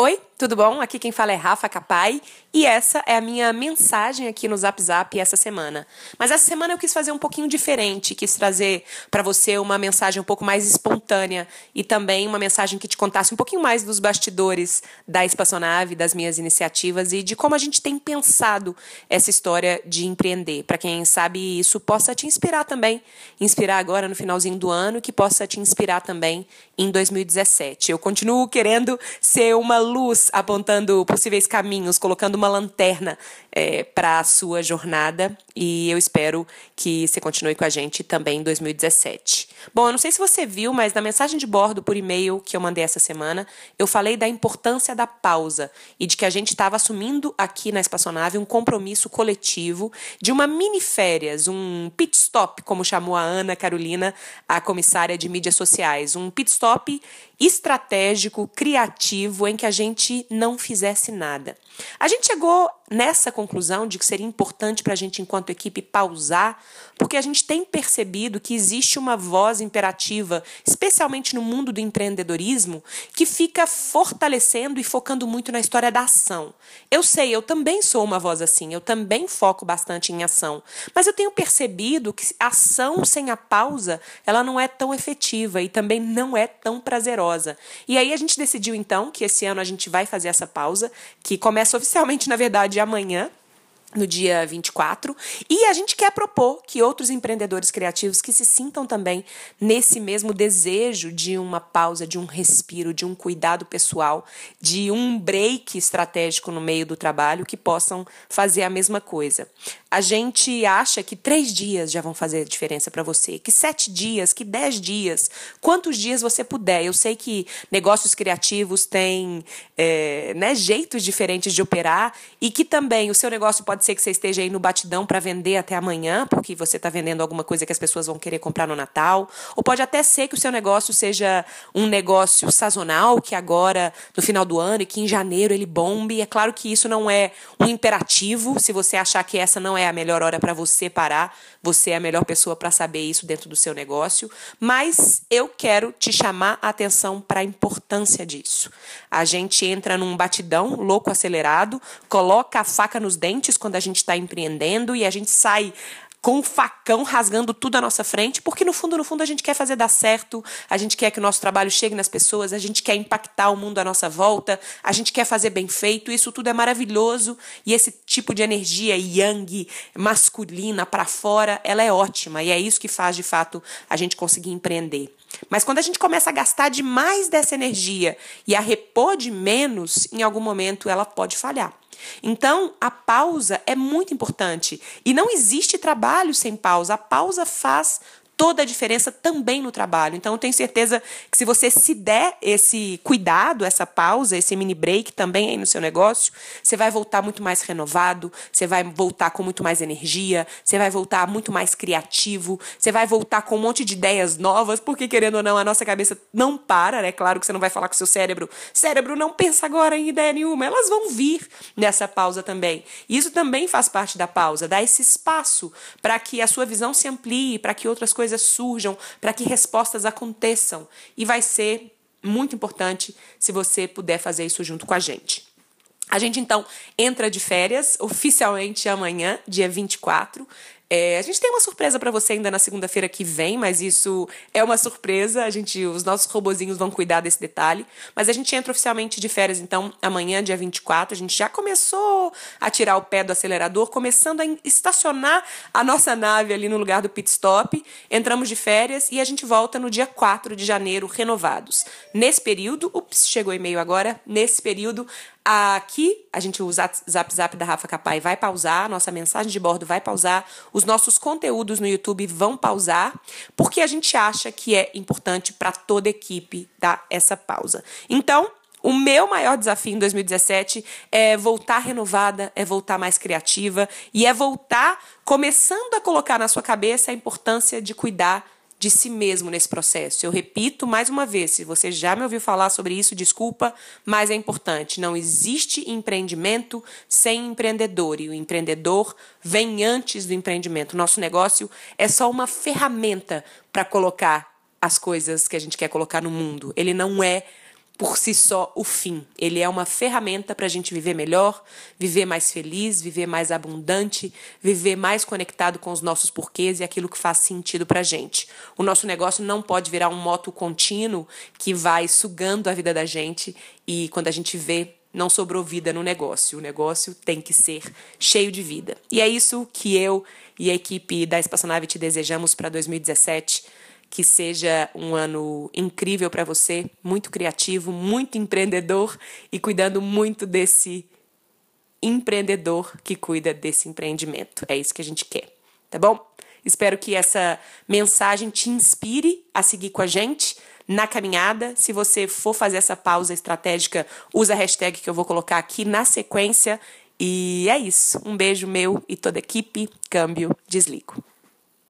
Oi, tudo bom? Aqui quem fala é Rafa Capai e essa é a minha mensagem aqui no Zap Zap essa semana. Mas essa semana eu quis fazer um pouquinho diferente, quis trazer para você uma mensagem um pouco mais espontânea e também uma mensagem que te contasse um pouquinho mais dos bastidores da espaçonave, das minhas iniciativas e de como a gente tem pensado essa história de empreender. Para quem sabe isso possa te inspirar também, inspirar agora no finalzinho do ano, que possa te inspirar também em 2017. Eu continuo querendo ser uma luz apontando possíveis caminhos, colocando uma lanterna é, para a sua jornada e eu espero que você continue com a gente também em 2017. Bom, eu não sei se você viu, mas na mensagem de bordo por e-mail que eu mandei essa semana, eu falei da importância da pausa e de que a gente estava assumindo aqui na espaçonave um compromisso coletivo de uma mini férias, um pit stop, como chamou a Ana Carolina, a comissária de mídias sociais, um pit stop estratégico, criativo, em que a gente não fizesse nada. A gente chegou nessa conclusão de que seria importante para a gente, enquanto equipe, pausar, porque a gente tem percebido que existe uma voz imperativa, especialmente no mundo do empreendedorismo, que fica fortalecendo e focando muito na história da ação. Eu sei, eu também sou uma voz assim, eu também foco bastante em ação, mas eu tenho percebido que ação sem a pausa, ela não é tão efetiva e também não é tão prazerosa. E aí a gente decidiu então que esse ano a gente vai fazer essa pausa, que começa oficialmente, na verdade, amanhã, no dia 24, e a gente quer propor que outros empreendedores criativos que se sintam também nesse mesmo desejo de uma pausa, de um respiro, de um cuidado pessoal, de um break estratégico no meio do trabalho, que possam fazer a mesma coisa. A gente acha que três dias já vão fazer diferença para você, que sete dias, que dez dias, quantos dias você puder. Eu sei que negócios criativos têm é, né, jeitos diferentes de operar e que também o seu negócio pode ser que você esteja aí no batidão para vender até amanhã, porque você está vendendo alguma coisa que as pessoas vão querer comprar no Natal, ou pode até ser que o seu negócio seja um negócio sazonal, que agora no final do ano e que em janeiro ele bombe. É claro que isso não é um imperativo, se você achar que essa não é a melhor hora para você parar, você é a melhor pessoa para saber isso dentro do seu negócio, mas eu quero te chamar a atenção para a importância disso. A gente entra num batidão louco acelerado, coloca a faca nos dentes quando a gente está empreendendo e a gente sai com um facão rasgando tudo à nossa frente, porque no fundo, no fundo, a gente quer fazer dar certo, a gente quer que o nosso trabalho chegue nas pessoas, a gente quer impactar o mundo à nossa volta, a gente quer fazer bem feito, isso tudo é maravilhoso e esse tipo de energia yang, masculina para fora, ela é ótima e é isso que faz de fato a gente conseguir empreender. Mas quando a gente começa a gastar demais dessa energia e a repor de menos, em algum momento ela pode falhar. Então, a pausa é muito importante. E não existe trabalho sem pausa. A pausa faz toda a diferença também no trabalho. Então, eu tenho certeza que se você se der esse cuidado, essa pausa, esse mini break também aí no seu negócio, você vai voltar muito mais renovado, você vai voltar com muito mais energia, você vai voltar muito mais criativo, você vai voltar com um monte de ideias novas, porque querendo ou não, a nossa cabeça não para, né? Claro que você não vai falar com o seu cérebro, cérebro não pensa agora em ideia nenhuma, elas vão vir nessa pausa também. Isso também faz parte da pausa, dar esse espaço para que a sua visão se amplie, para que outras coisas coisas surjam, para que respostas aconteçam. E vai ser muito importante se você puder fazer isso junto com a gente. A gente então entra de férias oficialmente amanhã, dia 24. É, a gente tem uma surpresa para você ainda na segunda-feira que vem, mas isso é uma surpresa. A gente, os nossos robozinhos vão cuidar desse detalhe. Mas a gente entra oficialmente de férias, então, amanhã, dia 24. A gente já começou a tirar o pé do acelerador, começando a estacionar a nossa nave ali no lugar do pit stop. Entramos de férias e a gente volta no dia 4 de janeiro, renovados. Nesse período, ups, chegou e-mail agora. Nesse período, Aqui, a gente, o Zap Zap da Rafa Capai vai pausar, nossa mensagem de bordo vai pausar, os nossos conteúdos no YouTube vão pausar, porque a gente acha que é importante para toda equipe dar essa pausa. Então, o meu maior desafio em 2017 é voltar renovada, é voltar mais criativa e é voltar começando a colocar na sua cabeça a importância de cuidar de si mesmo nesse processo. Eu repito mais uma vez, se você já me ouviu falar sobre isso, desculpa, mas é importante. Não existe empreendimento sem empreendedor e o empreendedor vem antes do empreendimento. Nosso negócio é só uma ferramenta para colocar as coisas que a gente quer colocar no mundo. Ele não é por si só o fim. Ele é uma ferramenta para a gente viver melhor, viver mais feliz, viver mais abundante, viver mais conectado com os nossos porquês e aquilo que faz sentido para a gente. O nosso negócio não pode virar um moto contínuo que vai sugando a vida da gente e quando a gente vê não sobrou vida no negócio. O negócio tem que ser cheio de vida. E é isso que eu e a equipe da Espaçonave te desejamos para 2017 que seja um ano incrível para você, muito criativo, muito empreendedor e cuidando muito desse empreendedor que cuida desse empreendimento. É isso que a gente quer, tá bom? Espero que essa mensagem te inspire a seguir com a gente na caminhada. Se você for fazer essa pausa estratégica, usa a hashtag que eu vou colocar aqui na sequência. E é isso. Um beijo meu e toda a equipe. Câmbio, desligo.